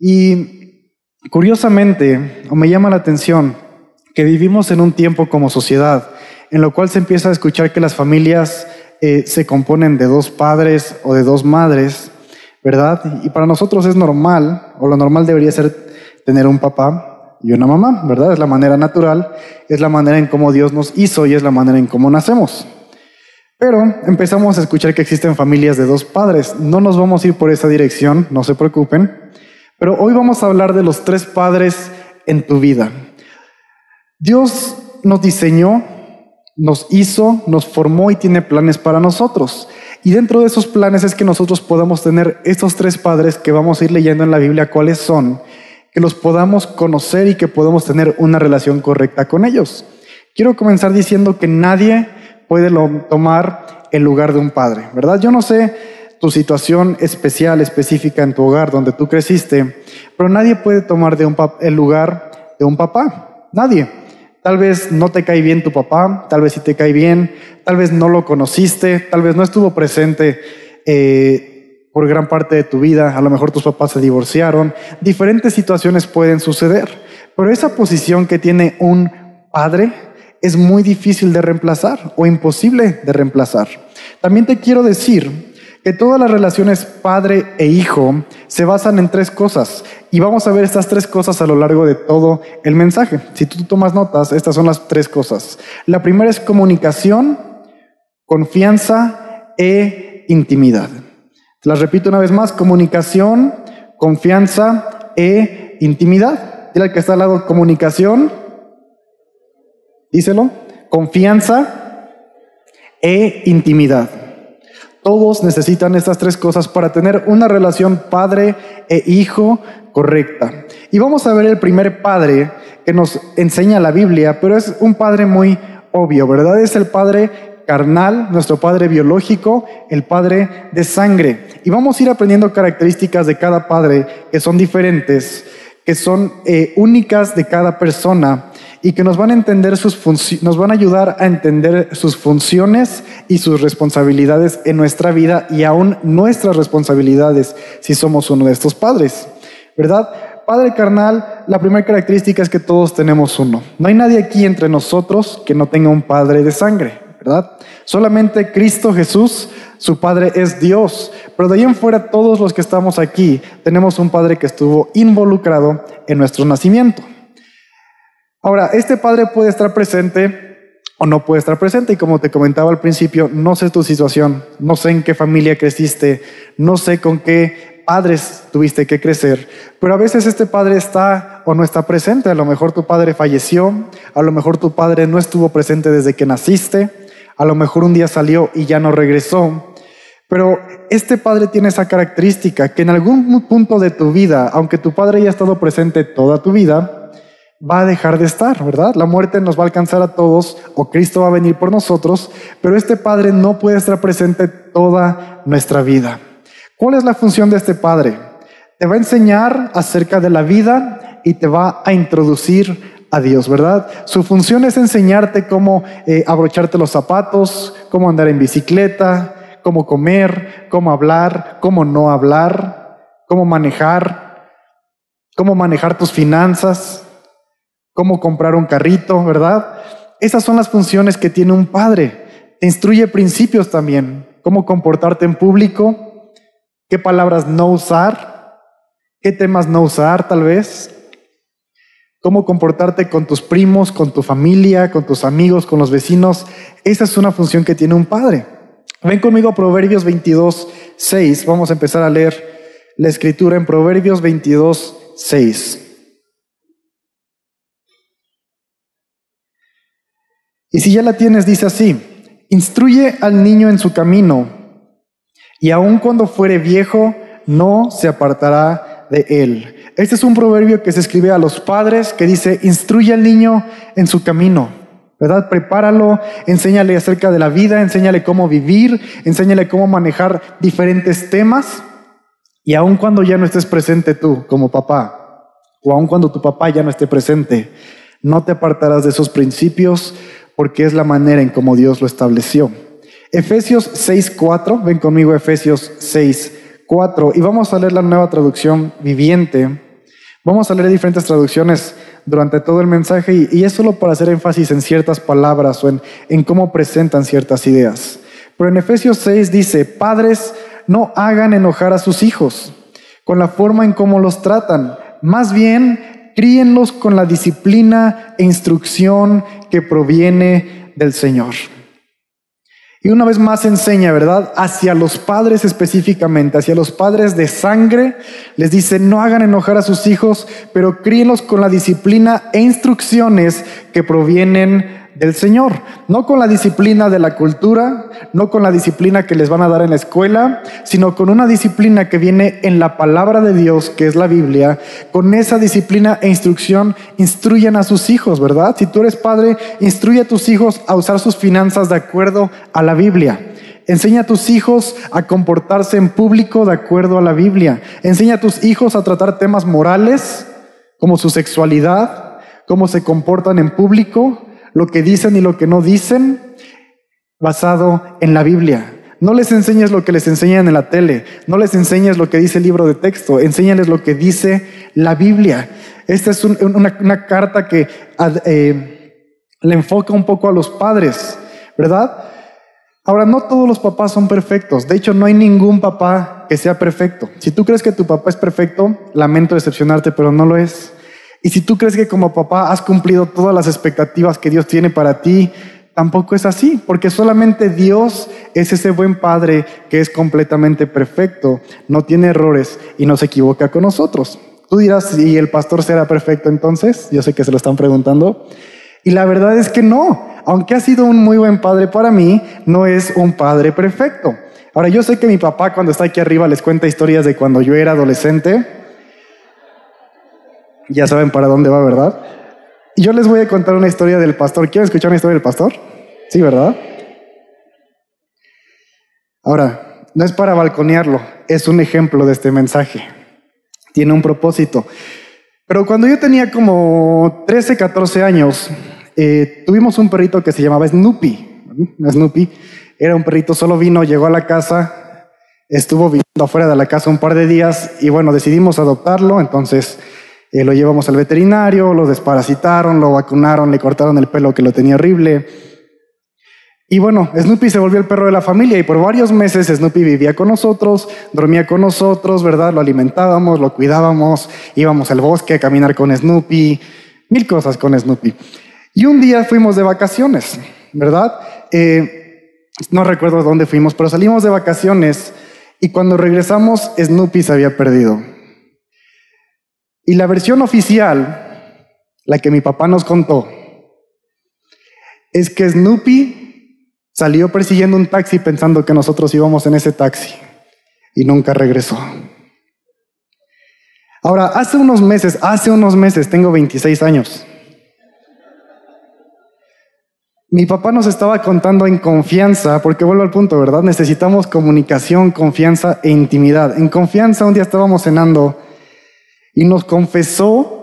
Y curiosamente, o me llama la atención, que vivimos en un tiempo como sociedad en lo cual se empieza a escuchar que las familias eh, se componen de dos padres o de dos madres, ¿verdad? Y para nosotros es normal, o lo normal debería ser tener un papá y una mamá, ¿verdad? Es la manera natural, es la manera en cómo Dios nos hizo y es la manera en cómo nacemos. Pero empezamos a escuchar que existen familias de dos padres. No nos vamos a ir por esa dirección, no se preocupen. Pero hoy vamos a hablar de los tres padres en tu vida. Dios nos diseñó, nos hizo, nos formó y tiene planes para nosotros. Y dentro de esos planes es que nosotros podamos tener estos tres padres que vamos a ir leyendo en la Biblia cuáles son, que los podamos conocer y que podamos tener una relación correcta con ellos. Quiero comenzar diciendo que nadie puede tomar el lugar de un padre, ¿verdad? Yo no sé tu situación especial, específica en tu hogar donde tú creciste, pero nadie puede tomar de un el lugar de un papá, nadie. Tal vez no te cae bien tu papá, tal vez sí te cae bien, tal vez no lo conociste, tal vez no estuvo presente eh, por gran parte de tu vida, a lo mejor tus papás se divorciaron, diferentes situaciones pueden suceder, pero esa posición que tiene un padre es muy difícil de reemplazar o imposible de reemplazar. También te quiero decir que todas las relaciones padre e hijo se basan en tres cosas y vamos a ver estas tres cosas a lo largo de todo el mensaje. Si tú tomas notas, estas son las tres cosas. La primera es comunicación, confianza e intimidad. Las repito una vez más, comunicación, confianza e intimidad. Dile al que está al lado, comunicación, díselo, confianza e intimidad. Todos necesitan estas tres cosas para tener una relación padre e hijo correcta. Y vamos a ver el primer padre que nos enseña la Biblia, pero es un padre muy obvio, ¿verdad? Es el padre carnal, nuestro padre biológico, el padre de sangre. Y vamos a ir aprendiendo características de cada padre que son diferentes, que son eh, únicas de cada persona y que nos van a entender sus nos van a ayudar a entender sus funciones y sus responsabilidades en nuestra vida y aún nuestras responsabilidades si somos uno de estos padres, ¿verdad? Padre carnal, la primera característica es que todos tenemos uno. No hay nadie aquí entre nosotros que no tenga un padre de sangre, ¿verdad? Solamente Cristo Jesús, su Padre es Dios. Pero de ahí en fuera, todos los que estamos aquí, tenemos un Padre que estuvo involucrado en nuestro nacimiento. Ahora, este padre puede estar presente o no puede estar presente. Y como te comentaba al principio, no sé tu situación, no sé en qué familia creciste, no sé con qué padres tuviste que crecer, pero a veces este padre está o no está presente, a lo mejor tu padre falleció, a lo mejor tu padre no estuvo presente desde que naciste, a lo mejor un día salió y ya no regresó, pero este padre tiene esa característica que en algún punto de tu vida, aunque tu padre haya estado presente toda tu vida, va a dejar de estar, ¿verdad? La muerte nos va a alcanzar a todos o Cristo va a venir por nosotros, pero este Padre no puede estar presente toda nuestra vida. ¿Cuál es la función de este Padre? Te va a enseñar acerca de la vida y te va a introducir a Dios, ¿verdad? Su función es enseñarte cómo eh, abrocharte los zapatos, cómo andar en bicicleta, cómo comer, cómo hablar, cómo no hablar, cómo manejar, cómo manejar tus finanzas, cómo comprar un carrito, ¿verdad? Esas son las funciones que tiene un padre. Te instruye principios también, cómo comportarte en público, qué palabras no usar, qué temas no usar tal vez, cómo comportarte con tus primos, con tu familia, con tus amigos, con los vecinos. Esa es una función que tiene un padre. Ven conmigo a Proverbios 22, 6. Vamos a empezar a leer la escritura en Proverbios 22, 6. Y si ya la tienes, dice así, instruye al niño en su camino, y aun cuando fuere viejo, no se apartará de él. Este es un proverbio que se escribe a los padres que dice, instruye al niño en su camino, ¿verdad? Prepáralo, enséñale acerca de la vida, enséñale cómo vivir, enséñale cómo manejar diferentes temas, y aun cuando ya no estés presente tú como papá, o aun cuando tu papá ya no esté presente, no te apartarás de esos principios, porque es la manera en cómo Dios lo estableció. Efesios 6.4, ven conmigo Efesios 6.4, y vamos a leer la nueva traducción viviente. Vamos a leer diferentes traducciones durante todo el mensaje y, es solo para hacer énfasis en ciertas palabras o en, en cómo presentan ciertas ideas. Pero en Efesios 6 dice, padres, no hagan enojar a sus hijos con la forma en cómo los tratan. Más bien, críenlos con la disciplina e instrucción que proviene del Señor. Y una vez más enseña, ¿verdad? Hacia los padres específicamente, hacia los padres de sangre, les dice, no hagan enojar a sus hijos, pero críenlos con la disciplina e instrucciones que provienen del Señor, no con la disciplina de la cultura, no con la disciplina que les van a dar en la escuela, sino con una disciplina que viene en la palabra de Dios, que es la Biblia. Con esa disciplina e instrucción, instruyen a sus hijos, ¿verdad? Si tú eres padre, instruye a tus hijos a usar sus finanzas de acuerdo a la Biblia. Enseña a tus hijos a comportarse en público de acuerdo a la Biblia. Enseña a tus hijos a tratar temas morales, como su sexualidad, cómo se comportan en público, lo que dicen y lo que no dicen basado en la Biblia. No les enseñes lo que les enseñan en la tele, no les enseñes lo que dice el libro de texto, enséñales lo que dice la Biblia. Esta es una, carta que eh, le enfoca un poco a los padres, ¿verdad? Ahora, no todos los papás son perfectos. De hecho, no hay ningún papá que sea perfecto. Si tú crees que tu papá es perfecto, lamento decepcionarte, pero no lo es. Y si tú crees que como papá has cumplido todas las expectativas que Dios tiene para ti, tampoco es así, porque solamente Dios es ese buen padre que es completamente perfecto, no tiene errores y no se equivoca con nosotros. Tú dirás, ¿y el pastor será perfecto entonces? Yo sé que se lo están preguntando. Y la verdad es que no, aunque ha sido un muy buen padre para mí, no es un padre perfecto. Ahora, yo sé que mi papá cuando está aquí arriba les cuenta historias de cuando yo era adolescente, ya saben para dónde va, ¿verdad? Yo les voy a contar una historia del pastor. ¿Quieren escuchar una historia del pastor? Sí, ¿verdad? Ahora, no es para balconearlo, es un ejemplo de este mensaje. Tiene un propósito. Pero cuando yo tenía como 13, 14 años, eh, tuvimos un perrito que se llamaba Snoopy. Snoopy era un perrito, solo vino, llegó a la casa, estuvo viviendo afuera de la casa un par de días y bueno, decidimos adoptarlo. Entonces eh, lo llevamos al veterinario, lo desparasitaron, lo vacunaron, le cortaron el pelo que lo tenía horrible. Y bueno, Snoopy se volvió el perro de la familia y por varios meses Snoopy vivía con nosotros, dormía con nosotros, ¿verdad? Lo alimentábamos, lo cuidábamos, íbamos al bosque a caminar con Snoopy, mil cosas con Snoopy. Y un día fuimos de vacaciones, ¿verdad? Eh, no recuerdo dónde fuimos, pero salimos de vacaciones y cuando regresamos Snoopy se había perdido. Y la versión oficial, la que mi papá nos contó, es que Snoopy salió persiguiendo un taxi pensando que nosotros íbamos en ese taxi y nunca regresó. Ahora, hace unos meses, hace unos meses, tengo 26 años, mi papá nos estaba contando en confianza, porque vuelvo al punto, ¿verdad? Necesitamos comunicación, confianza e intimidad. En confianza, un día estábamos cenando y nos confesó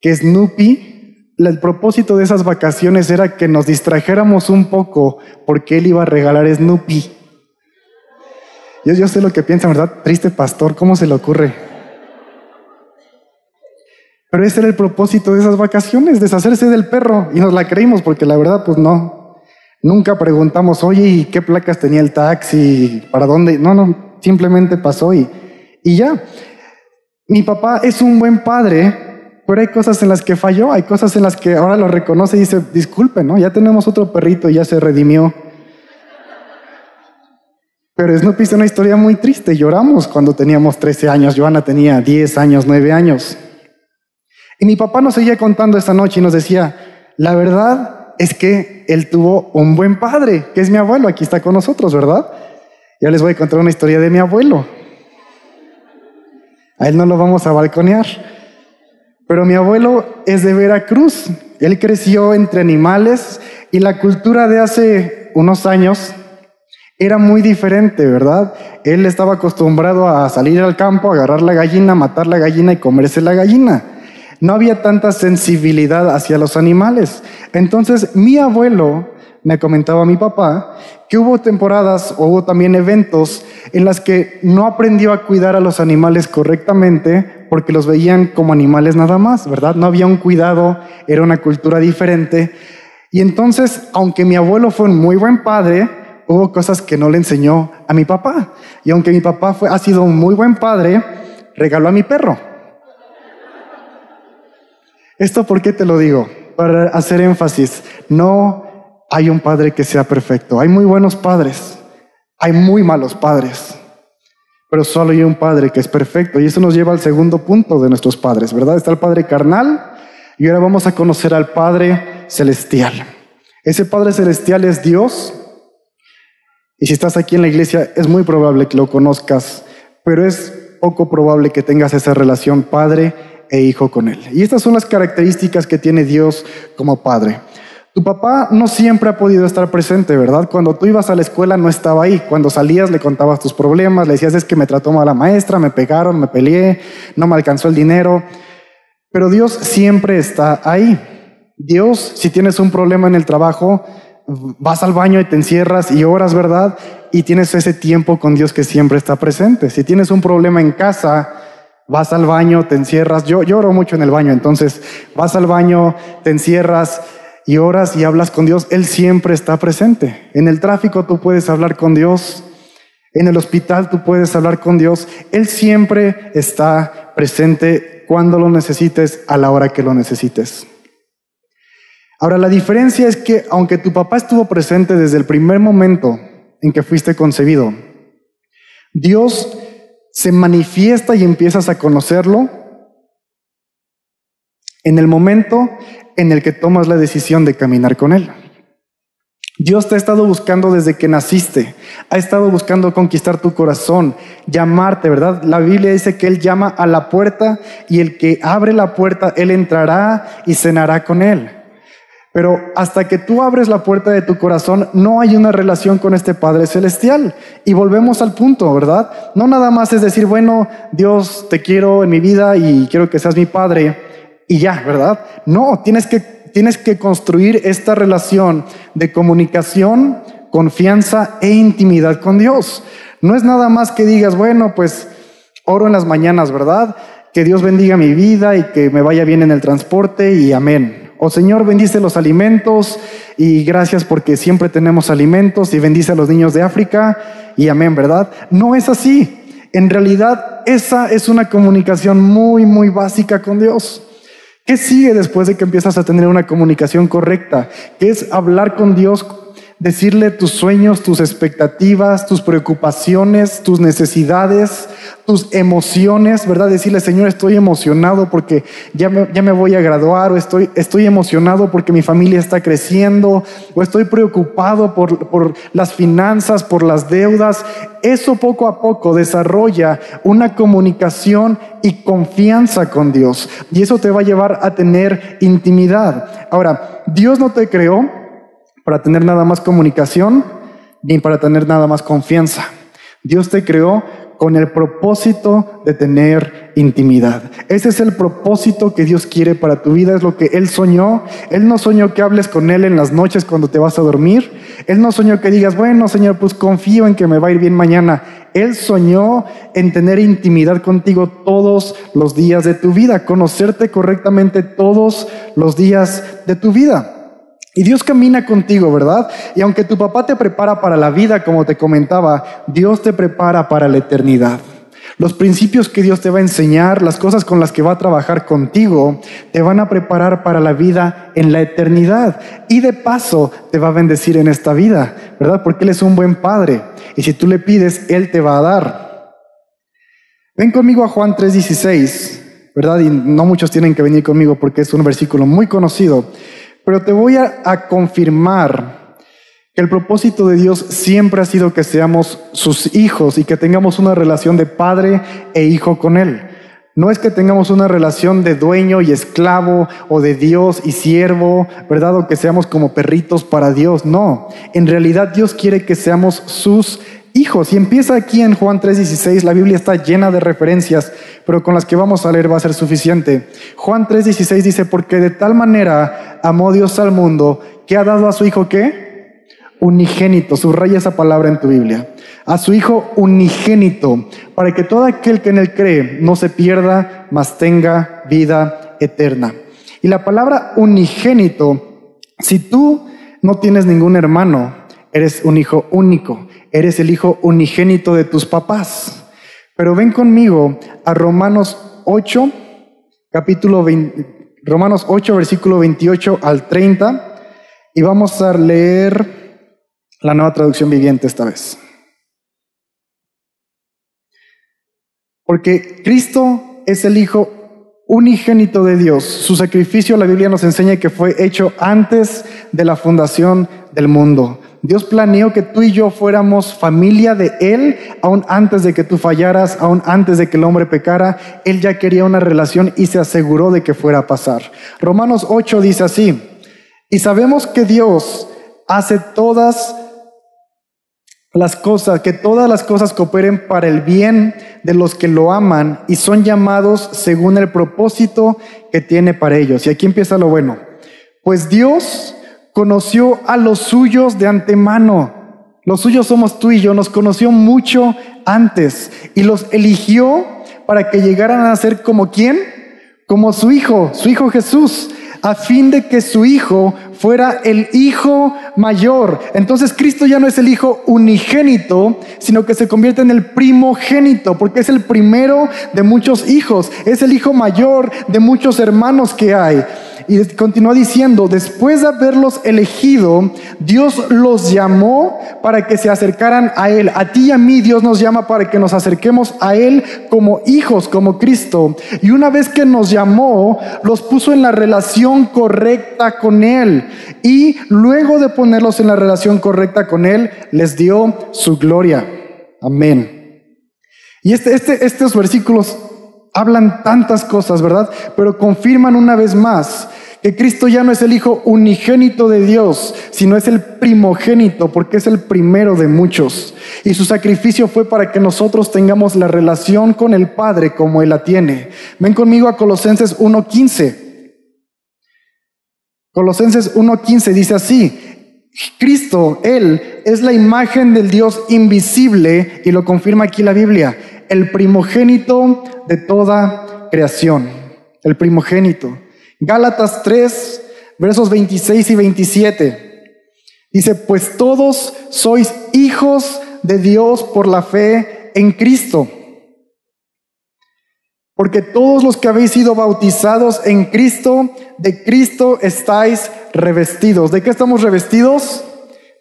que Snoopy, el propósito de esas vacaciones era que nos distrajéramos un poco porque él iba a regalar Snoopy. Yo, sé lo que piensa, ¿verdad? Triste pastor, ¿cómo se le ocurre? Pero ese era el propósito de esas vacaciones, deshacerse del perro. Y nos la creímos porque la verdad, pues no. Nunca preguntamos, oye, ¿y qué placas tenía el taxi? ¿Para dónde? No, no, simplemente pasó y, y ya. Mi papá es un buen padre, pero hay cosas en las que falló, hay cosas en las que ahora lo reconoce y dice, disculpe, ¿no? Ya tenemos otro perrito, ya se redimió. Pero Snoopy es una historia muy triste. Lloramos cuando teníamos 13 años, Joana tenía 10 años, 9 años. Y mi papá nos seguía contando esta noche y nos decía, la verdad es que él tuvo un buen padre, que es mi abuelo, aquí está con nosotros, ¿verdad? Ya les voy a contar una historia de mi abuelo. A él no lo vamos a balconear. Pero mi abuelo es de Veracruz. Él creció entre animales y la cultura de hace unos años era muy diferente, ¿verdad? Él estaba acostumbrado a salir al campo, agarrar la gallina, matar la gallina y comerse la gallina. No había tanta sensibilidad hacia los animales. Entonces mi abuelo me comentaba mi papá que hubo temporadas o hubo también eventos en las que no aprendió a cuidar a los animales correctamente porque los veían como animales nada más, ¿verdad? No había un cuidado, era una cultura diferente. Y entonces, aunque mi abuelo fue un muy buen padre, hubo cosas que no le enseñó a mi papá. Y aunque mi papá fue, ha sido un muy buen padre, regaló a mi perro. ¿Esto por qué te lo digo? Para hacer énfasis. No hay un padre que sea perfecto. Hay muy buenos padres. Hay muy malos padres. Pero solo hay un padre que es perfecto. Y eso nos lleva al segundo punto de nuestros padres, ¿verdad? Está el padre carnal y ahora vamos a conocer al padre celestial. Ese padre celestial es Dios. Y si estás aquí en la iglesia, es muy probable que lo conozcas, pero es poco probable que tengas esa relación padre e hijo con Él. Y estas son las características que tiene Dios como Padre. Tu papá no siempre ha podido estar presente, ¿verdad? Cuando tú ibas a la escuela no estaba ahí. Cuando salías le contabas tus problemas, le decías es que me trató mal la maestra, me pegaron, me peleé, no me alcanzó el dinero. Pero Dios siempre está ahí. Dios, si tienes un problema en el trabajo, vas al baño y te encierras y oras, ¿verdad? Y tienes ese tiempo con Dios que siempre está presente. Si tienes un problema en casa, Vas al baño, te encierras. Yo lloro mucho en el baño, entonces vas al baño, te encierras y oras y hablas con Dios. Él siempre está presente. En el tráfico tú puedes hablar con Dios. En el hospital tú puedes hablar con Dios. Él siempre está presente cuando lo necesites, a la hora que lo necesites. Ahora, la diferencia es que aunque tu papá estuvo presente desde el primer momento en que fuiste concebido, Dios se manifiesta y empiezas a conocerlo en el momento en el que tomas la decisión de caminar con Él. Dios te ha estado buscando desde que naciste, ha estado buscando conquistar tu corazón, llamarte, ¿verdad? La Biblia dice que Él llama a la puerta y el que abre la puerta, Él entrará y cenará con Él. Pero hasta que tú abres la puerta de tu corazón, no hay una relación con este Padre Celestial. Y volvemos al punto, ¿verdad? No nada más es decir, bueno, Dios, te quiero en mi vida y quiero que seas mi Padre y ya, ¿verdad? No, tienes que, tienes que construir esta relación de comunicación, confianza e intimidad con Dios. No es nada más que digas, bueno, pues oro en las mañanas, ¿verdad? Que Dios bendiga mi vida y que me vaya bien en el transporte y amén. O Señor, bendice los alimentos y gracias porque siempre tenemos alimentos y bendice a los niños de África y amén, ¿verdad? No es así. En realidad, esa es una comunicación muy, muy básica con Dios. ¿Qué sigue después de que empiezas a tener una comunicación correcta? Es hablar con Dios decirle tus sueños, tus expectativas, tus preocupaciones, tus necesidades, tus emociones, ¿verdad? Decirle, Señor, estoy emocionado porque ya me, ya me voy a graduar, o estoy, estoy emocionado porque mi familia está creciendo, o estoy preocupado por, por las finanzas, por las deudas. Eso poco a poco desarrolla una comunicación y confianza con Dios. Y eso te va a llevar a tener intimidad. Ahora, Dios no te creó para tener nada más comunicación ni para tener nada más confianza. Dios te creó con el propósito de tener intimidad. Ese es el propósito que Dios quiere para tu vida, es lo que Él soñó. Él no soñó que hables con Él en las noches cuando te vas a dormir. Él no soñó que digas, bueno, Señor, pues confío en que me va a ir bien mañana. Él soñó en tener intimidad contigo todos los días de tu vida, conocerte correctamente todos los días de tu vida. Y Dios camina contigo, ¿verdad? Y aunque tu papá te prepara para la vida, como te comentaba, Dios te prepara para la eternidad. Los principios que Dios te va a enseñar, las cosas con las que va a trabajar contigo, te van a preparar para la vida en la eternidad. Y de paso te va a bendecir en esta vida, ¿verdad? Porque Él es un buen Padre. Y si tú le pides, Él te va a dar. Ven conmigo a Juan 3:16, ¿verdad? Y no muchos tienen que venir conmigo porque es un versículo muy conocido. Pero te voy a, confirmar que el propósito de Dios siempre ha sido que seamos sus hijos y que tengamos una relación de padre e hijo con Él. No es que tengamos una relación de dueño y esclavo o de Dios y siervo, ¿verdad? O que seamos como perritos para Dios. No, en realidad Dios quiere que seamos sus hijos. Y empieza aquí en Juan 3:16, la Biblia está llena de referencias, pero con las que vamos a leer va a ser suficiente. Juan 3:16 dice, porque de tal manera amó Dios al mundo que ha dado a su hijo qué? unigénito, subraya esa palabra en tu Biblia, a su Hijo unigénito, para que todo aquel que en él cree no se pierda, mas tenga vida eterna. Y la palabra unigénito, si tú no tienes ningún hermano, eres un hijo único, eres el hijo unigénito de tus papás. Pero ven conmigo a Romanos 8, capítulo 20, Romanos 8, versículo 28 al 30, y vamos a leer la nueva traducción viviente esta vez. Porque Cristo es el Hijo unigénito de Dios. Su sacrificio, la Biblia nos enseña que fue hecho antes de la fundación del mundo. Dios planeó que tú y yo fuéramos familia de Él, aún antes de que tú fallaras, aún antes de que el hombre pecara. Él ya quería una relación y se aseguró de que fuera a pasar. Romanos 8 dice así, y sabemos que Dios hace todas las cosas, que todas las cosas cooperen para el bien de los que lo aman y son llamados según el propósito que tiene para ellos. Y aquí empieza lo bueno. Pues Dios conoció a los suyos de antemano. Los suyos somos tú y yo, nos conoció mucho antes y los eligió para que llegaran a ser como quién? Como su hijo, su hijo Jesús a fin de que su hijo fuera el hijo mayor. Entonces Cristo ya no es el hijo unigénito, sino que se convierte en el primogénito, porque es el primero de muchos hijos, es el hijo mayor de muchos hermanos que hay. Y continúa diciendo, después de haberlos elegido, Dios los llamó para que se acercaran a Él. A ti y a mí Dios nos llama para que nos acerquemos a Él como hijos, como Cristo. Y una vez que nos llamó, los puso en la relación correcta con Él. Y luego de ponerlos en la relación correcta con Él, les dio su gloria. Amén. Y este, este, estos versículos hablan tantas cosas, ¿verdad? Pero confirman una vez más que Cristo ya no es el Hijo unigénito de Dios, sino es el primogénito, porque es el primero de muchos. Y su sacrificio fue para que nosotros tengamos la relación con el Padre como Él la tiene. Ven conmigo a Colosenses 1.15. Colosenses 1.15 dice así, Cristo, Él, es la imagen del Dios invisible, y lo confirma aquí la Biblia, el primogénito de toda creación, el primogénito. Gálatas 3, versos 26 y 27. Dice, pues todos sois hijos de Dios por la fe en Cristo. Porque todos los que habéis sido bautizados en Cristo, de Cristo estáis revestidos. ¿De qué estamos revestidos?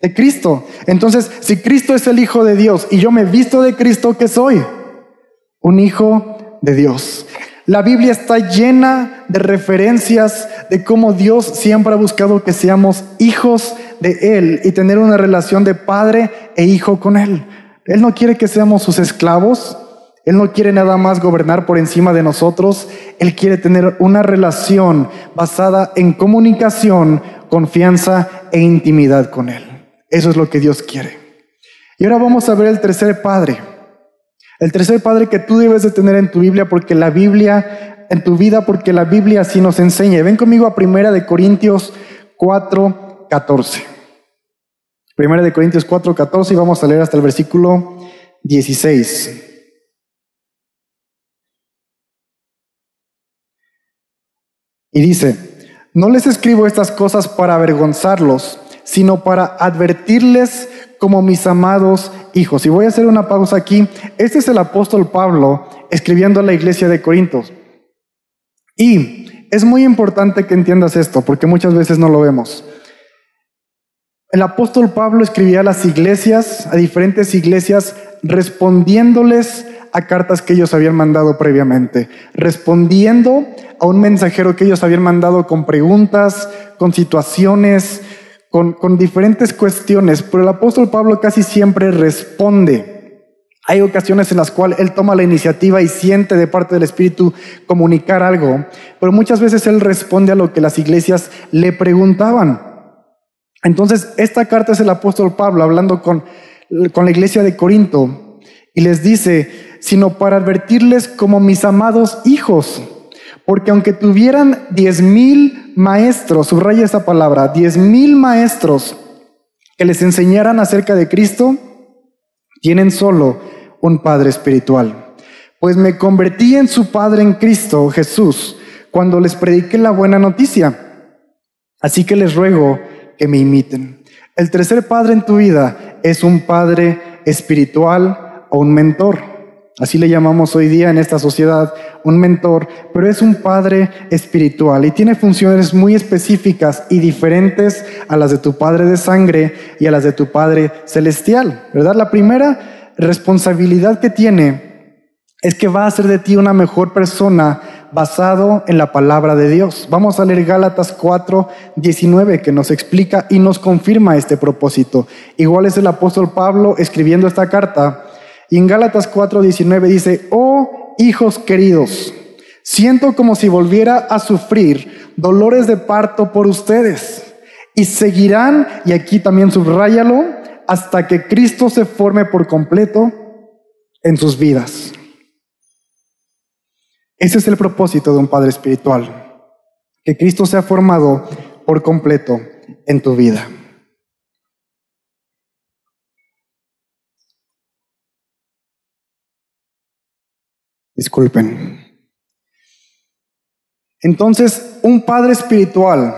De Cristo. Entonces, si Cristo es el Hijo de Dios y yo me visto de Cristo, ¿qué soy? Un hijo de Dios. La Biblia está llena de referencias de cómo Dios siempre ha buscado que seamos hijos de Él y tener una relación de padre e hijo con Él. Él no quiere que seamos sus esclavos, Él no quiere nada más gobernar por encima de nosotros, Él quiere tener una relación basada en comunicación, confianza e intimidad con Él. Eso es lo que Dios quiere. Y ahora vamos a ver el tercer padre. El tercer padre que tú debes de tener en tu Biblia, porque la Biblia, en tu vida, porque la Biblia así nos enseña. Ven conmigo a Primera de Corintios 4, 14. Primera de Corintios 4, 14 y vamos a leer hasta el versículo 16. Y dice, no les escribo estas cosas para avergonzarlos, sino para advertirles como mis amados hijos. Y voy a hacer una pausa aquí. Este es el apóstol Pablo escribiendo a la iglesia de Corintios. Y es muy importante que entiendas esto, porque muchas veces no lo vemos. El apóstol Pablo escribía a las iglesias, a diferentes iglesias, respondiéndoles a cartas que ellos habían mandado previamente, respondiendo a un mensajero que ellos habían mandado con preguntas, con situaciones, con, diferentes cuestiones, pero el apóstol Pablo casi siempre responde. Hay ocasiones en las cuales él toma la iniciativa y siente de parte del Espíritu comunicar algo, pero muchas veces él responde a lo que las iglesias le preguntaban. Entonces, esta carta es el apóstol Pablo hablando con, con la iglesia de Corinto y les dice, sino para advertirles como mis amados hijos, porque aunque tuvieran diez mil maestros, subraya esa palabra, diez mil maestros que les enseñaran acerca de Cristo, tienen solo un Padre espiritual. Pues me convertí en su Padre en Cristo Jesús cuando les prediqué la buena noticia. Así que les ruego que me imiten. El tercer Padre en tu vida es un Padre espiritual o un mentor. Así le llamamos hoy día en esta sociedad un mentor, pero es un padre espiritual y tiene funciones muy específicas y diferentes a las de tu padre de sangre y a las de tu padre celestial, ¿verdad? La primera responsabilidad que tiene es que va a hacer de ti una mejor persona basado en la palabra de Dios. Vamos a leer Gálatas 4, 19 que nos explica y nos confirma este propósito. Igual es el apóstol Pablo escribiendo esta carta y en Gálatas 4:19 dice, oh hijos queridos, siento como si volviera a sufrir dolores de parto por ustedes. Y seguirán, y aquí también subráyalo, hasta que Cristo se forme por completo en sus vidas. Ese es el propósito de un Padre Espiritual, que Cristo sea formado por completo en tu vida. Disculpen. Entonces, un padre espiritual,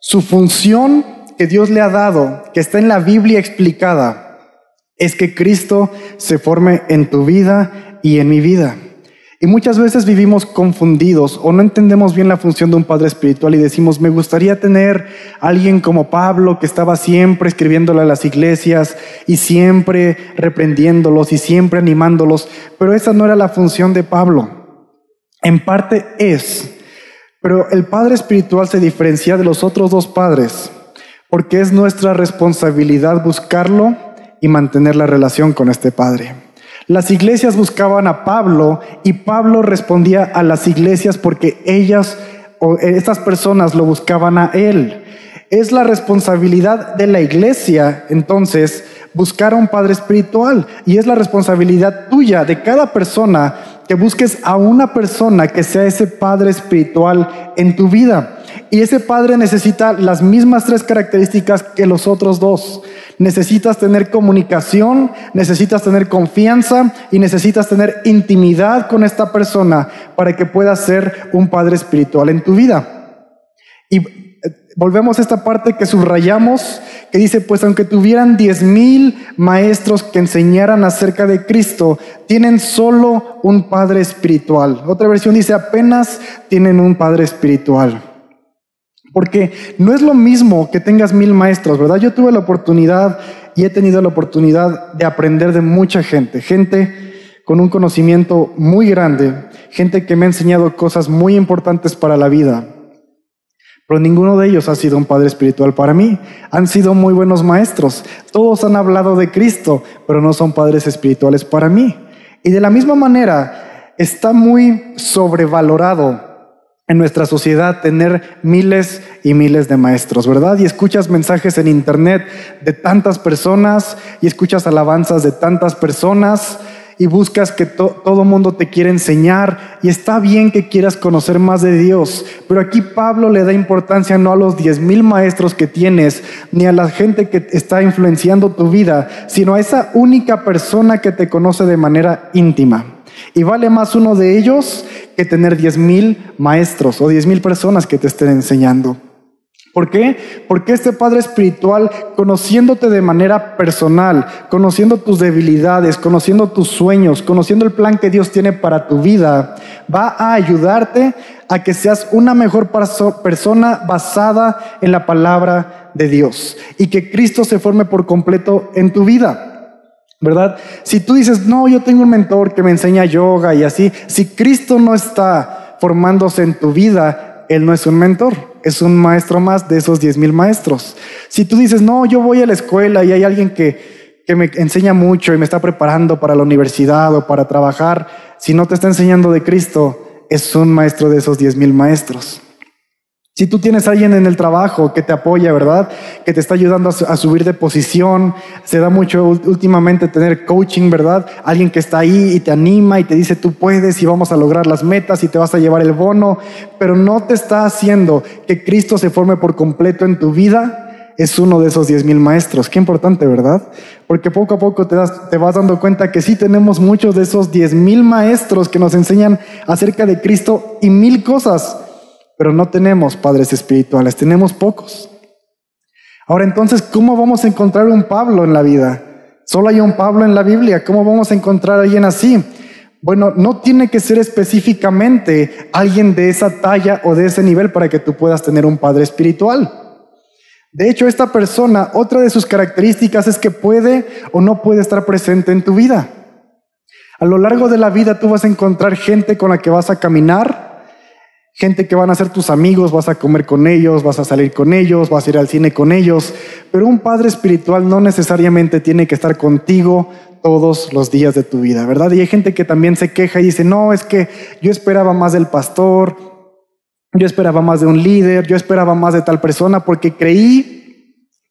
su función que Dios le ha dado, que está en la Biblia explicada, es que Cristo se forme en tu vida y en mi vida. Y muchas veces vivimos confundidos o no entendemos bien la función de un padre espiritual y decimos, me gustaría tener alguien como Pablo que estaba siempre escribiéndole a las iglesias y siempre reprendiéndolos y siempre animándolos, pero esa no era la función de Pablo. En parte es, pero el padre espiritual se diferencia de los otros dos padres porque es nuestra responsabilidad buscarlo y mantener la relación con este padre. Las iglesias buscaban a Pablo y Pablo respondía a las iglesias porque ellas o estas personas lo buscaban a él. Es la responsabilidad de la iglesia, entonces, buscar a un padre espiritual y es la responsabilidad tuya, de cada persona, que busques a una persona que sea ese padre espiritual en tu vida. Y ese padre necesita las mismas tres características que los otros dos. Necesitas tener comunicación, necesitas tener confianza y necesitas tener intimidad con esta persona para que pueda ser un padre espiritual en tu vida. Y eh, volvemos a esta parte que subrayamos, que dice, pues aunque tuvieran diez mil maestros que enseñaran acerca de Cristo, tienen solo un padre espiritual. Otra versión dice, apenas tienen un padre espiritual. Porque no es lo mismo que tengas mil maestros, ¿verdad? Yo tuve la oportunidad y he tenido la oportunidad de aprender de mucha gente, gente con un conocimiento muy grande, gente que me ha enseñado cosas muy importantes para la vida. Pero ninguno de ellos ha sido un padre espiritual para mí. Han sido muy buenos maestros. Todos han hablado de Cristo, pero no son padres espirituales para mí. Y de la misma manera, está muy sobrevalorado en nuestra sociedad tener miles y miles de maestros, ¿verdad? Y escuchas mensajes en internet de tantas personas y escuchas alabanzas de tantas personas y buscas que todo mundo te quiere enseñar y está bien que quieras conocer más de Dios, pero aquí Pablo le da importancia no a los diez mil maestros que tienes, ni a la gente que está influenciando tu vida, sino a esa única persona que te conoce de manera íntima. Y vale más uno de ellos que tener diez mil maestros o diez mil personas que te estén enseñando. ¿Por qué? Porque este Padre Espiritual, conociéndote de manera personal, conociendo tus debilidades, conociendo tus sueños, conociendo el plan que Dios tiene para tu vida, va a ayudarte a que seas una mejor persona basada en la palabra de Dios y que Cristo se forme por completo en tu vida. ¿Verdad? Si tú dices, no, yo tengo un mentor que me enseña yoga y así, si Cristo no está formándose en tu vida, Él no es un mentor, es un maestro más de esos diez mil maestros. Si tú dices, no, yo voy a la escuela y hay alguien que, que me enseña mucho y me está preparando para la universidad o para trabajar, si no te está enseñando de Cristo, es un maestro de esos diez mil maestros. Si tú tienes a alguien en el trabajo que te apoya, ¿verdad? Que te está ayudando a, subir de posición. Se da mucho últimamente tener coaching, ¿verdad? Alguien que está ahí y te anima y te dice tú puedes y vamos a lograr las metas y te vas a llevar el bono, pero no te está haciendo que Cristo se forme por completo en tu vida. es uno de esos diez mil maestros. Qué importante, ¿verdad? Porque poco a poco te, te vas dando cuenta que sí tenemos muchos de esos diez mil maestros que nos enseñan acerca de Cristo y mil cosas, pero no tenemos padres espirituales, tenemos pocos. Ahora entonces, ¿cómo vamos a encontrar un Pablo en la vida? Solo hay un Pablo en la Biblia, ¿cómo vamos a encontrar a alguien así? Bueno, no tiene que ser específicamente alguien de esa talla o de ese nivel para que tú puedas tener un padre espiritual. De hecho, esta persona, otra de sus características es que puede o no puede estar presente en tu vida. A lo largo de la vida tú vas a encontrar gente con la que vas a caminar, gente que van a ser tus amigos, vas a comer con ellos, vas a salir con ellos, vas a ir al cine con ellos, pero un padre espiritual no necesariamente tiene que estar contigo todos los días de tu vida, ¿verdad? Y hay gente que también se queja y dice, no, es que yo esperaba más del pastor, yo esperaba más de un líder, yo esperaba más de tal persona porque creí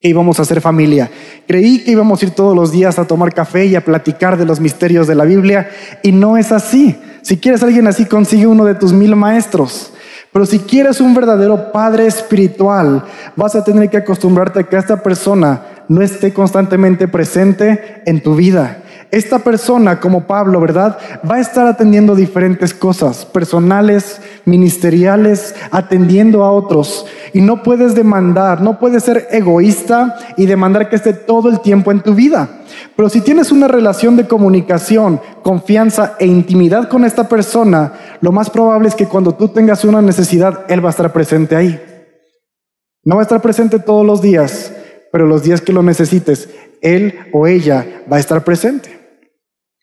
que íbamos a ser familia. Creí que íbamos a ir todos los días a tomar café y a platicar de los misterios de la Biblia y no es así. Si quieres alguien así, consigue uno de tus mil maestros. Pero si quieres un verdadero padre espiritual, vas a tener que acostumbrarte a que esta persona no esté constantemente presente en tu vida. Esta persona, como Pablo, ¿verdad? Va a estar atendiendo diferentes cosas, personales, ministeriales, atendiendo a otros. Y no puedes demandar, no puedes ser egoísta y demandar que esté todo el tiempo en tu vida. Pero si tienes una relación de comunicación, confianza e intimidad con esta persona, lo más probable es que cuando tú tengas una necesidad, Él va a estar presente ahí. No va a estar presente todos los días, pero los días que lo necesites, Él o ella va a estar presente.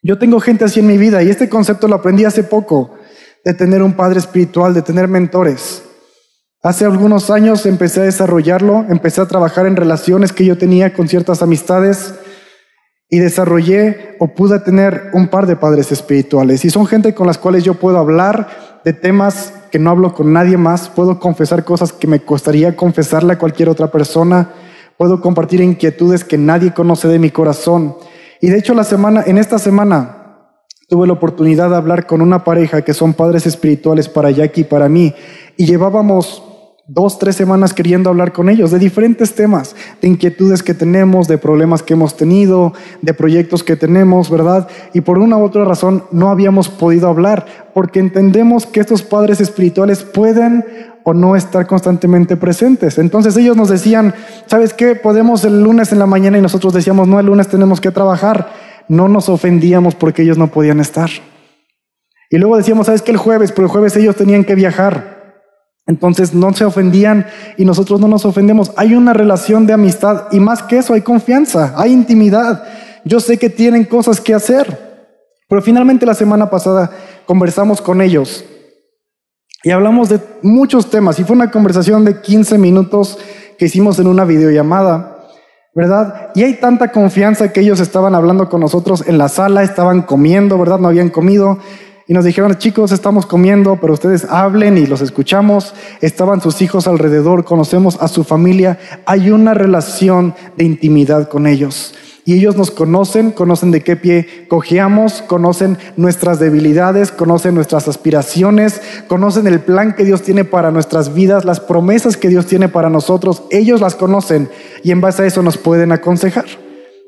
Yo tengo gente así en mi vida y este concepto lo aprendí hace poco, de tener un padre espiritual, de tener mentores. Hace algunos años empecé a desarrollarlo, empecé a trabajar en relaciones que yo tenía con ciertas amistades y desarrollé o pude tener un par de padres espirituales. Y son gente con las cuales yo puedo hablar de temas que no hablo con nadie más, puedo confesar cosas que me costaría confesarle a cualquier otra persona, puedo compartir inquietudes que nadie conoce de mi corazón. Y de hecho la semana, en esta semana tuve la oportunidad de hablar con una pareja que son padres espirituales para Jackie y para mí. Y llevábamos dos, tres semanas queriendo hablar con ellos de diferentes temas, de inquietudes que tenemos, de problemas que hemos tenido, de proyectos que tenemos, ¿verdad? Y por una u otra razón no habíamos podido hablar, porque entendemos que estos padres espirituales pueden o no estar constantemente presentes. Entonces ellos nos decían, ¿sabes qué? Podemos el lunes en la mañana y nosotros decíamos, no, el lunes tenemos que trabajar. No nos ofendíamos porque ellos no podían estar. Y luego decíamos, ¿sabes qué? El jueves, pero el jueves ellos tenían que viajar. Entonces no se ofendían y nosotros no nos ofendemos. Hay una relación de amistad y más que eso hay confianza, hay intimidad. Yo sé que tienen cosas que hacer. Pero finalmente la semana pasada conversamos con ellos y hablamos de muchos temas y fue una conversación de 15 minutos que hicimos en una videollamada, ¿verdad? Y hay tanta confianza que ellos estaban hablando con nosotros en la sala, estaban comiendo, ¿verdad? No habían comido. Y nos dijeron, chicos, estamos comiendo, pero ustedes hablen y los escuchamos. Estaban sus hijos alrededor, conocemos a su familia. Hay una relación de intimidad con ellos. Y ellos nos conocen, conocen de qué pie cojeamos, conocen nuestras debilidades, conocen nuestras aspiraciones, conocen el plan que Dios tiene para nuestras vidas, las promesas que Dios tiene para nosotros. Ellos las conocen y en base a eso nos pueden aconsejar.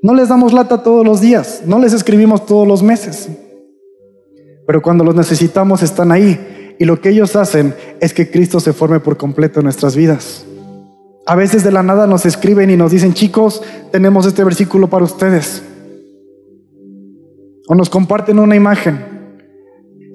No les damos lata todos los días, no les escribimos todos los meses. Pero cuando los necesitamos están ahí. Y lo que ellos hacen es que Cristo se forme por completo en nuestras vidas. A veces de la nada nos escriben y nos dicen, chicos, tenemos este versículo para ustedes. O nos comparten una imagen.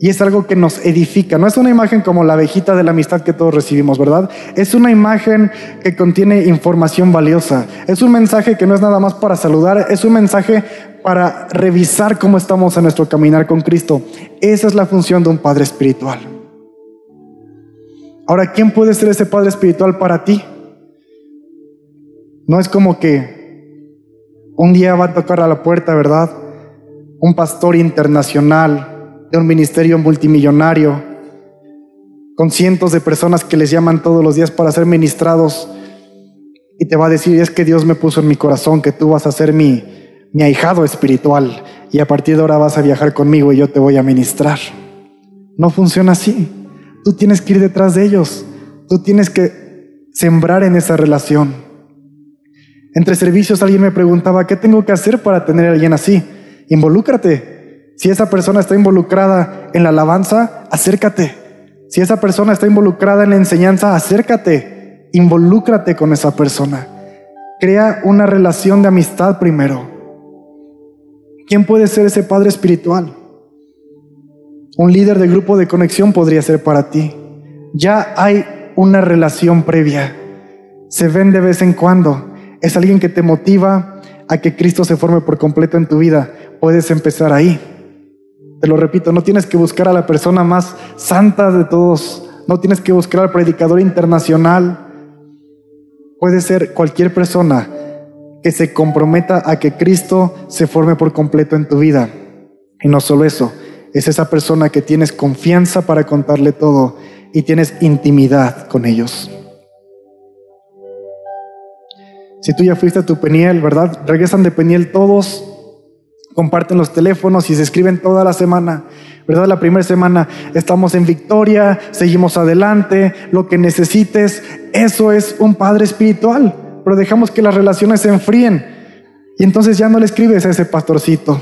Y es algo que nos edifica. No es una imagen como la abejita de la amistad que todos recibimos, ¿verdad? Es una imagen que contiene información valiosa. Es un mensaje que no es nada más para saludar, es un mensaje para revisar cómo estamos en nuestro caminar con Cristo. Esa es la función de un padre espiritual. Ahora, ¿quién puede ser ese padre espiritual para ti? No es como que un día va a tocar a la puerta, ¿verdad? Un pastor internacional de un ministerio multimillonario, con cientos de personas que les llaman todos los días para ser ministrados, y te va a decir, es que Dios me puso en mi corazón que tú vas a ser mi, mi ahijado espiritual, y a partir de ahora vas a viajar conmigo y yo te voy a ministrar. No funciona así. Tú tienes que ir detrás de ellos, tú tienes que sembrar en esa relación. Entre servicios alguien me preguntaba, ¿qué tengo que hacer para tener a alguien así? Involúcrate. Si esa persona está involucrada en la alabanza, acércate. Si esa persona está involucrada en la enseñanza, acércate. Involúcrate con esa persona. Crea una relación de amistad primero. ¿Quién puede ser ese padre espiritual? Un líder de grupo de conexión podría ser para ti. Ya hay una relación previa. Se ven de vez en cuando. Es alguien que te motiva a que Cristo se forme por completo en tu vida. Puedes empezar ahí. Te lo repito, no tienes que buscar a la persona más santa de todos. No tienes que buscar al predicador internacional. Puede ser cualquier persona que se comprometa a que Cristo se forme por completo en tu vida. Y no solo eso, es esa persona que tienes confianza para contarle todo y tienes intimidad con ellos. Si tú ya fuiste a tu Peniel, ¿verdad? Regresan de Peniel todos, comparten los teléfonos y se escriben toda la semana, ¿verdad? La primera semana estamos en victoria, seguimos adelante, lo que necesites, eso es un padre espiritual pero dejamos que las relaciones se enfríen. Y entonces ya no le escribes a ese pastorcito,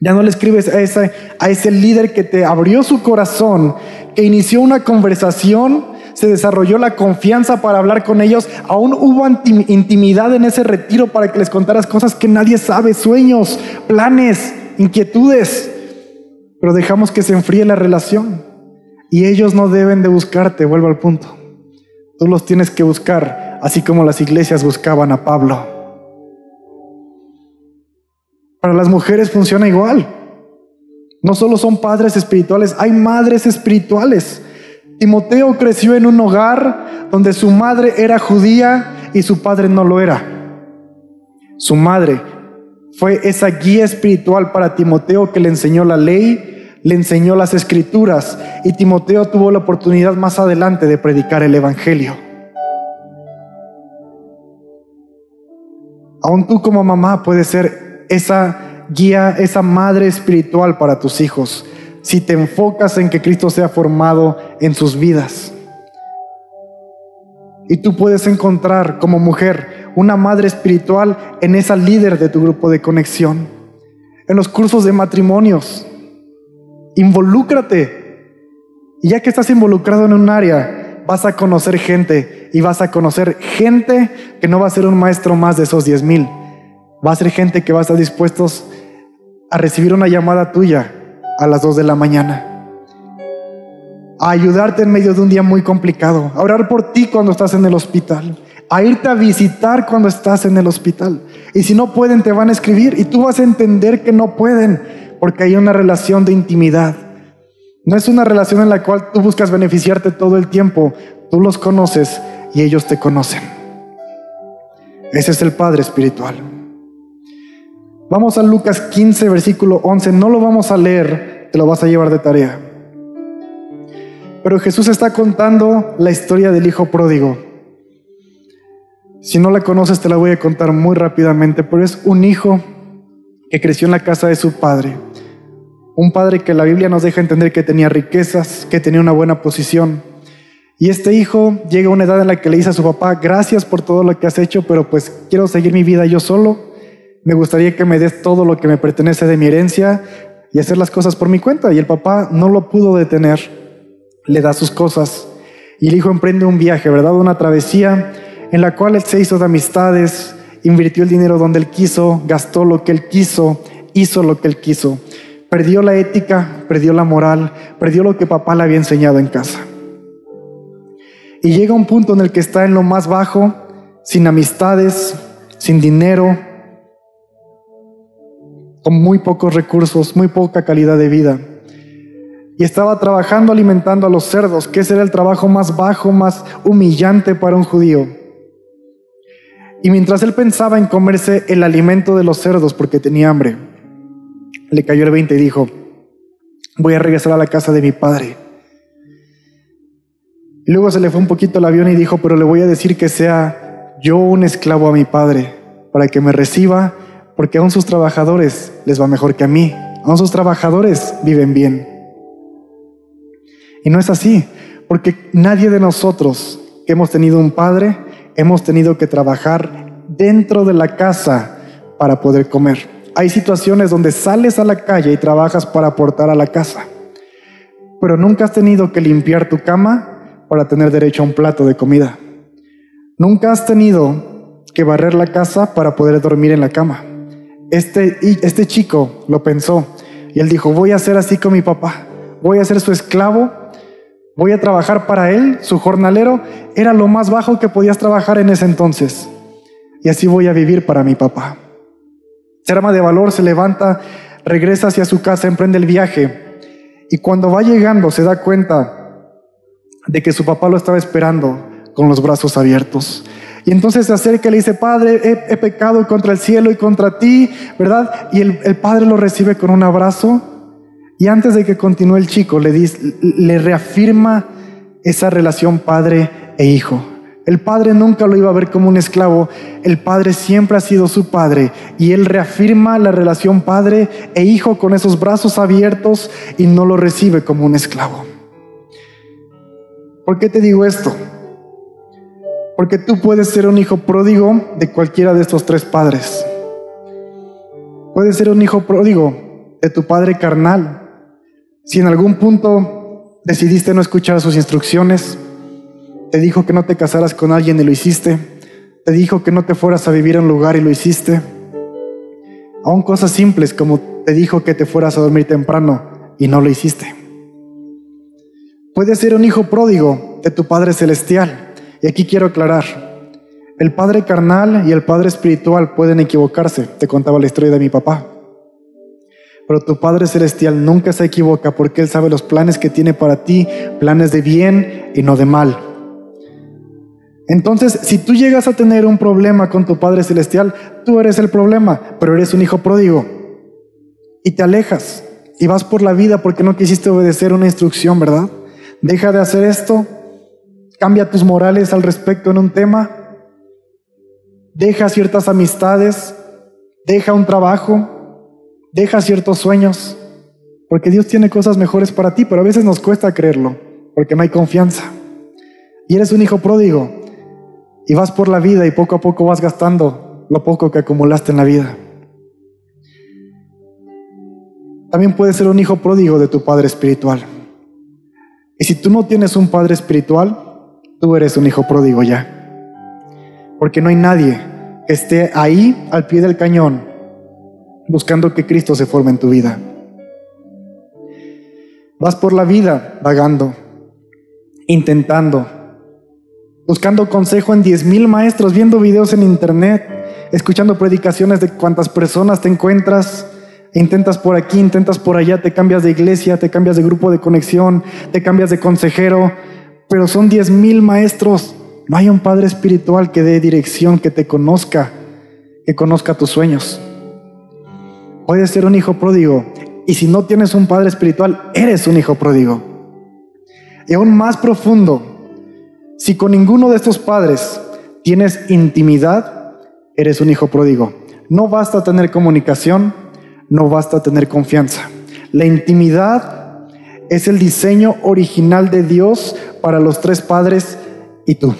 ya no le escribes a ese, a ese líder que te abrió su corazón, que inició una conversación, se desarrolló la confianza para hablar con ellos, aún hubo intimidad en ese retiro para que les contaras cosas que nadie sabe, sueños, planes, inquietudes, pero dejamos que se enfríe la relación. Y ellos no deben de buscarte, vuelvo al punto. Tú los tienes que buscar así como las iglesias buscaban a Pablo. Para las mujeres funciona igual. No solo son padres espirituales, hay madres espirituales. Timoteo creció en un hogar donde su madre era judía y su padre no lo era. Su madre fue esa guía espiritual para Timoteo que le enseñó la ley, le enseñó las escrituras y Timoteo tuvo la oportunidad más adelante de predicar el Evangelio. Aún tú como mamá puedes ser esa guía, esa madre espiritual para tus hijos, si te enfocas en que Cristo sea formado en sus vidas. Y tú puedes encontrar como mujer una madre espiritual en esa líder de tu grupo de conexión, en los cursos de matrimonios. Involúcrate. Y ya que estás involucrado en un área, vas a conocer gente y vas a conocer gente que no va a ser un maestro más de esos 10 mil. Va a ser gente que va a estar dispuestos a recibir una llamada tuya a las 2 de la mañana. A ayudarte en medio de un día muy complicado. A orar por ti cuando estás en el hospital. A irte a visitar cuando estás en el hospital. Y si no pueden, te van a escribir y tú vas a entender que no pueden porque hay una relación de intimidad. No es una relación en la cual tú buscas beneficiarte todo el tiempo. Tú los conoces y ellos te conocen. Ese es el Padre espiritual. Vamos a Lucas 15, versículo 11. No lo vamos a leer, te lo vas a llevar de tarea. Pero Jesús está contando la historia del Hijo pródigo. Si no la conoces, te la voy a contar muy rápidamente, pero es un hijo que creció en la casa de su padre un padre que la Biblia nos deja entender que tenía riquezas, que tenía una buena posición. Y este hijo llega a una edad en la que le dice a su papá, gracias por todo lo que has hecho, pero pues quiero seguir mi vida yo solo. Me gustaría que me des todo lo que me pertenece de mi herencia y hacer las cosas por mi cuenta. Y el papá no lo pudo detener, le da sus cosas. Y el hijo emprende un viaje, ¿verdad? Una travesía en la cual él se hizo de amistades, invirtió el dinero donde él quiso, gastó lo que él quiso, hizo lo que él quiso. Perdió la ética, perdió la moral, perdió lo que papá le había enseñado en casa. Y llega un punto en el que está en lo más bajo, sin amistades, sin dinero, con muy pocos recursos, muy poca calidad de vida. Y estaba trabajando alimentando a los cerdos, que ese era el trabajo más bajo, más humillante para un judío. Y mientras él pensaba en comerse el alimento de los cerdos porque tenía hambre, le cayó el 20 y dijo, voy a regresar a la casa de mi padre. Y luego se le fue un poquito el avión y dijo, pero le voy a decir que sea yo un esclavo a mi padre, para que me reciba, porque aún sus trabajadores les va mejor que a mí, aún sus trabajadores viven bien. Y no es así, porque nadie de nosotros que hemos tenido un padre, hemos tenido que trabajar dentro de la casa para poder comer. Hay situaciones donde sales a la calle y trabajas para aportar a la casa, pero nunca has tenido que limpiar tu cama para tener derecho a un plato de comida. Nunca has tenido que barrer la casa para poder dormir en la cama. Este, este chico lo pensó y él dijo, voy a ser así con mi papá, voy a ser su esclavo, voy a trabajar para él, su jornalero era lo más bajo que podías trabajar en ese entonces. Y así voy a vivir para mi papá. Se arma de valor, se levanta, regresa hacia su casa, emprende el viaje. Y cuando va llegando se da cuenta de que su papá lo estaba esperando con los brazos abiertos. Y entonces se acerca y le dice, Padre, he, pecado contra el cielo y contra ti, ¿verdad? Y el, el, Padre lo recibe con un abrazo. Y antes de que continúe el chico, le, dice, le reafirma esa relación padre e hijo. El padre nunca lo iba a ver como un esclavo, el padre siempre ha sido su padre y él reafirma la relación padre e hijo con esos brazos abiertos y no lo recibe como un esclavo. ¿Por qué te digo esto? Porque tú puedes ser un hijo pródigo de cualquiera de estos tres padres. Puedes ser un hijo pródigo de tu padre carnal. Si en algún punto decidiste no escuchar sus instrucciones, te dijo que no te casaras con alguien y lo hiciste, te dijo que no te fueras a vivir a un lugar y lo hiciste, aún cosas simples como te dijo que te fueras a dormir temprano y no lo hiciste. Puedes ser un hijo pródigo de tu Padre Celestial y aquí quiero aclarar, el padre carnal y el padre espiritual pueden equivocarse, te contaba la historia de mi papá. Pero tu Padre Celestial nunca se equivoca porque Él sabe los planes que tiene para ti, planes de bien y no de mal. Entonces, si tú llegas a tener un problema con tu Padre Celestial, tú eres el problema, pero eres un hijo pródigo. Y te alejas y vas por la vida porque no quisiste obedecer una instrucción, ¿verdad? Deja de hacer esto, cambia tus morales al respecto en un tema, deja ciertas amistades, deja un trabajo, deja ciertos sueños, porque Dios tiene cosas mejores para ti, pero a veces nos cuesta creerlo, porque no hay confianza. Y eres un hijo pródigo y vas por la vida y poco a poco vas gastando lo poco que acumulaste en la vida. También puedes ser un hijo pródigo de tu padre espiritual. Y si tú no tienes un padre espiritual, tú eres un hijo pródigo ya. Porque no hay nadie que esté ahí al pie del cañón buscando que Cristo se forme en tu vida. Vas por la vida vagando, intentando, buscando consejo en diez mil maestros, viendo videos en internet, escuchando predicaciones de cuántas personas te encuentras, intentas por aquí, intentas por allá, te cambias de iglesia, te cambias de grupo de conexión, te cambias de consejero, pero son diez mil maestros. No hay un padre espiritual que dé dirección, que te conozca, que conozca tus sueños. Puedes ser un hijo pródigo y si no tienes un padre espiritual, eres un hijo pródigo. Y aún más profundo, si con ninguno de estos padres tienes intimidad, eres un hijo pródigo. No basta tener comunicación, no basta tener confianza. La intimidad es el diseño original de Dios para los tres padres y tú.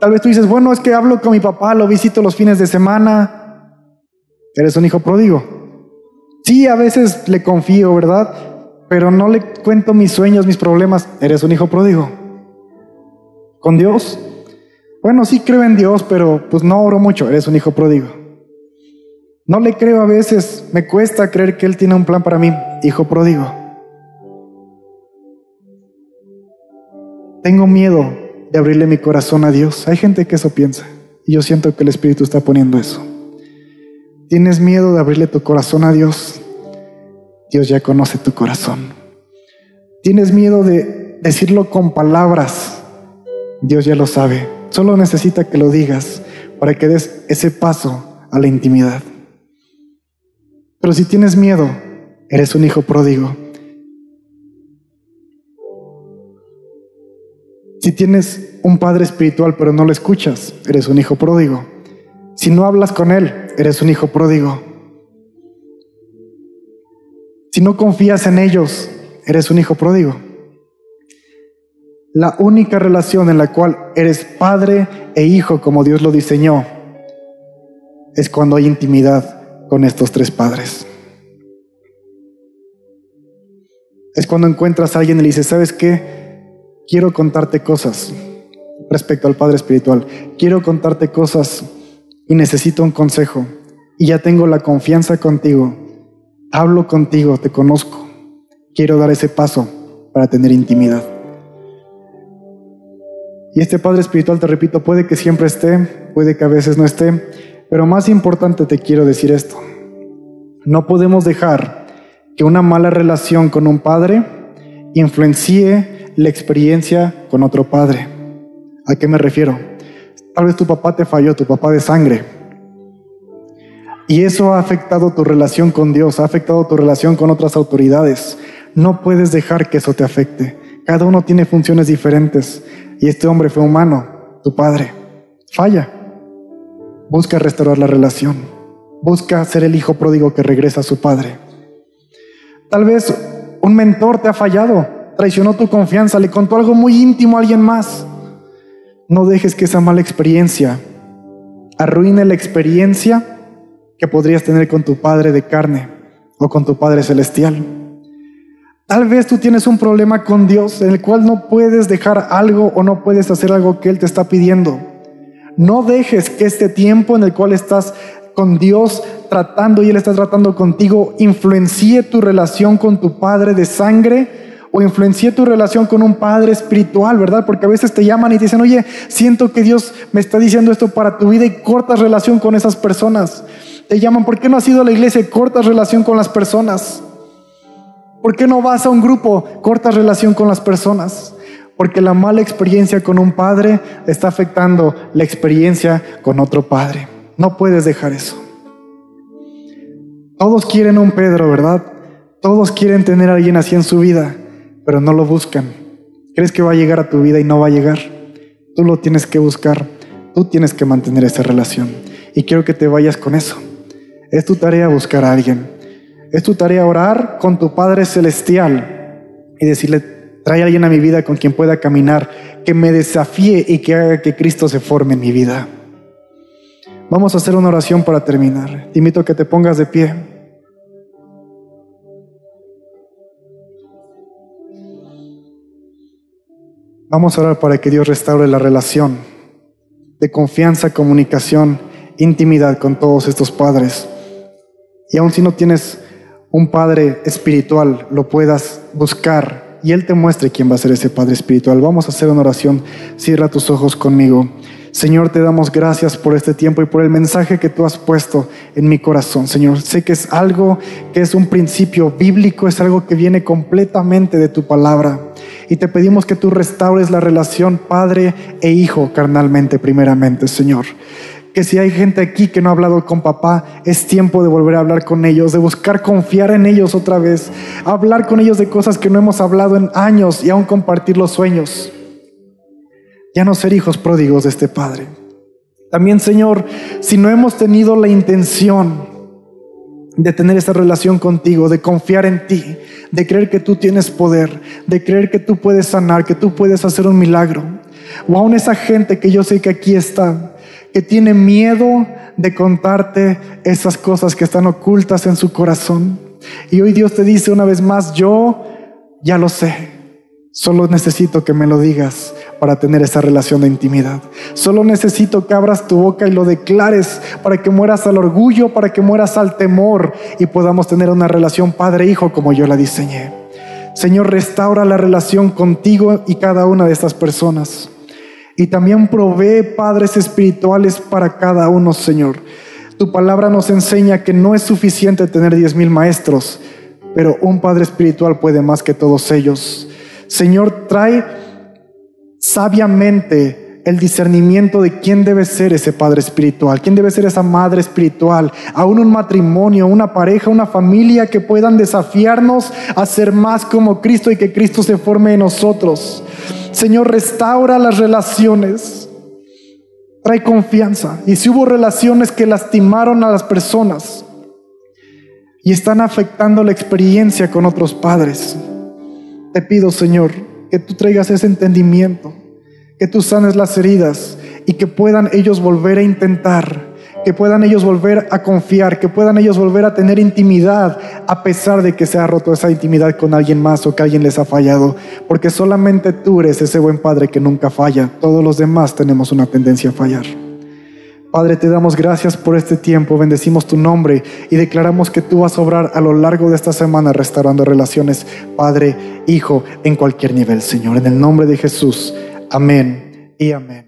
Tal vez tú dices, bueno, es que hablo con mi papá, lo visito los fines de semana. Eres un hijo pródigo. Sí, a veces le confío, ¿verdad? Pero no le cuento mis sueños, mis problemas. Eres un hijo pródigo. ¿Con Dios? Bueno, sí creo en Dios, pero pues no oro mucho. Eres un hijo pródigo. No le creo a veces, me cuesta creer que Él tiene un plan para mí, hijo pródigo. Tengo miedo de abrirle mi corazón a Dios. Hay gente que eso piensa y yo siento que el Espíritu está poniendo eso. ¿Tienes miedo de abrirle tu corazón a Dios? Dios ya conoce tu corazón. ¿Tienes miedo de decirlo con palabras? Dios ya lo sabe. Solo necesita que lo digas para que des ese paso a la intimidad. Pero si tienes miedo, eres un hijo pródigo. Si tienes un padre espiritual pero no lo escuchas, eres un hijo pródigo. Si no hablas con él, eres un hijo pródigo. Si no confías en ellos, eres un hijo pródigo. La única relación en la cual eres padre e hijo como Dios lo diseñó es cuando hay intimidad con estos tres padres. Es cuando encuentras a alguien y le dices, ¿sabes qué? Quiero contarte cosas respecto al Padre Espiritual. Quiero contarte cosas y necesito un consejo. Y ya tengo la confianza contigo. Hablo contigo, te conozco. Quiero dar ese paso para tener intimidad. Y este Padre Espiritual, te repito, puede que siempre esté, puede que a veces no esté, pero más importante te quiero decir esto. No podemos dejar que una mala relación con un padre influencie la experiencia con otro padre. ¿A qué me refiero? Tal vez tu papá te falló, tu papá de sangre. Y eso ha afectado tu relación con Dios, ha afectado tu relación con otras autoridades. No puedes dejar que eso te afecte. Cada uno tiene funciones diferentes. Y este hombre fue humano, tu padre. Falla. Busca restaurar la relación. Busca ser el hijo pródigo que regresa a su padre. Tal vez un mentor te ha fallado, traicionó tu confianza, le contó algo muy íntimo a alguien más. No dejes que esa mala experiencia arruine la experiencia que podrías tener con tu Padre de carne o con tu Padre celestial. Tal vez tú tienes un problema con Dios en el cual no puedes dejar algo o no puedes hacer algo que Él te está pidiendo. No dejes que este tiempo en el cual estás con Dios tratando y Él está tratando contigo, influencie tu relación con tu Padre de sangre o influencie tu relación con un Padre espiritual, ¿verdad? Porque a veces te llaman y te dicen, oye, siento que Dios me está diciendo esto para tu vida y cortas relación con esas personas. Te llaman, ¿por qué no has ido a la iglesia y cortas relación con las personas? ¿Por qué no vas a un grupo, cortas relación con las personas? Porque la mala experiencia con un padre está afectando la experiencia con otro padre. No puedes dejar eso. Todos quieren un Pedro, ¿verdad? Todos quieren tener a alguien así en su vida, pero no lo buscan. ¿Crees que va a llegar a tu vida y no va a llegar? Tú lo tienes que buscar. Tú tienes que mantener esa relación. Y quiero que te vayas con eso. Es tu tarea buscar a alguien. Es tu tarea orar con tu Padre Celestial y decirle, trae a alguien a mi vida con quien pueda caminar, que me desafíe y que haga que Cristo se forme en mi vida. Vamos a hacer una oración para terminar. Te invito a que te pongas de pie. Vamos a orar para que Dios restaure la relación de confianza, comunicación, intimidad con todos estos padres. Y aun si no tienes un padre espiritual, lo puedas buscar y Él te muestre quién va a ser ese padre espiritual. Vamos a hacer una oración. Cierra tus ojos conmigo. Señor, te damos gracias por este tiempo y por el mensaje que tú has puesto en mi corazón. Señor, sé que es algo que es un principio bíblico, es algo que viene completamente de tu palabra. Y te pedimos que tú restaures la relación padre e hijo carnalmente primeramente, Señor que si hay gente aquí que no ha hablado con papá, es tiempo de volver a hablar con ellos, de buscar confiar en ellos otra vez, hablar con ellos de cosas que no hemos hablado en años y aún compartir los sueños ya no ser hijos pródigos de este Padre. También, Señor, si no hemos tenido la intención de tener esa relación contigo, de confiar en ti, de creer que tú tienes poder, de creer que tú puedes sanar, que tú puedes hacer un milagro, o aún esa gente que yo sé que aquí está, que tiene miedo de contarte esas cosas que están ocultas en su corazón. Y hoy Dios te dice una vez más, yo ya lo sé, solo necesito que me lo digas para tener esa relación de intimidad. Solo necesito que abras tu boca y lo declares para que mueras al orgullo, para que mueras al temor y podamos tener una relación padre-hijo como yo la diseñé. Señor, restaura la relación contigo y cada una de estas personas. Y también provee padres espirituales para cada uno, Señor. Tu palabra nos enseña que no es suficiente tener diez mil maestros, pero un padre espiritual puede más que todos ellos. Señor, trae sabiamente el discernimiento de quién debe ser ese padre espiritual, quién debe ser esa madre espiritual, aún un matrimonio, una pareja, una familia que puedan desafiarnos a ser más como Cristo y que Cristo se forme en nosotros. Señor, restaura las relaciones, trae confianza. Y si hubo relaciones que lastimaron a las personas y están afectando la experiencia con otros padres, te pido, Señor, que tú traigas ese entendimiento, que tú sanes las heridas y que puedan ellos volver a intentar que puedan ellos volver a confiar, que puedan ellos volver a tener intimidad a pesar de que se ha roto esa intimidad con alguien más o que alguien les ha fallado, porque solamente tú eres ese buen padre que nunca falla, todos los demás tenemos una tendencia a fallar. Padre, te damos gracias por este tiempo, bendecimos tu nombre y declaramos que tú vas a obrar a lo largo de esta semana restaurando relaciones, Padre, Hijo, en cualquier nivel, Señor. En el nombre de Jesús, amén y amén.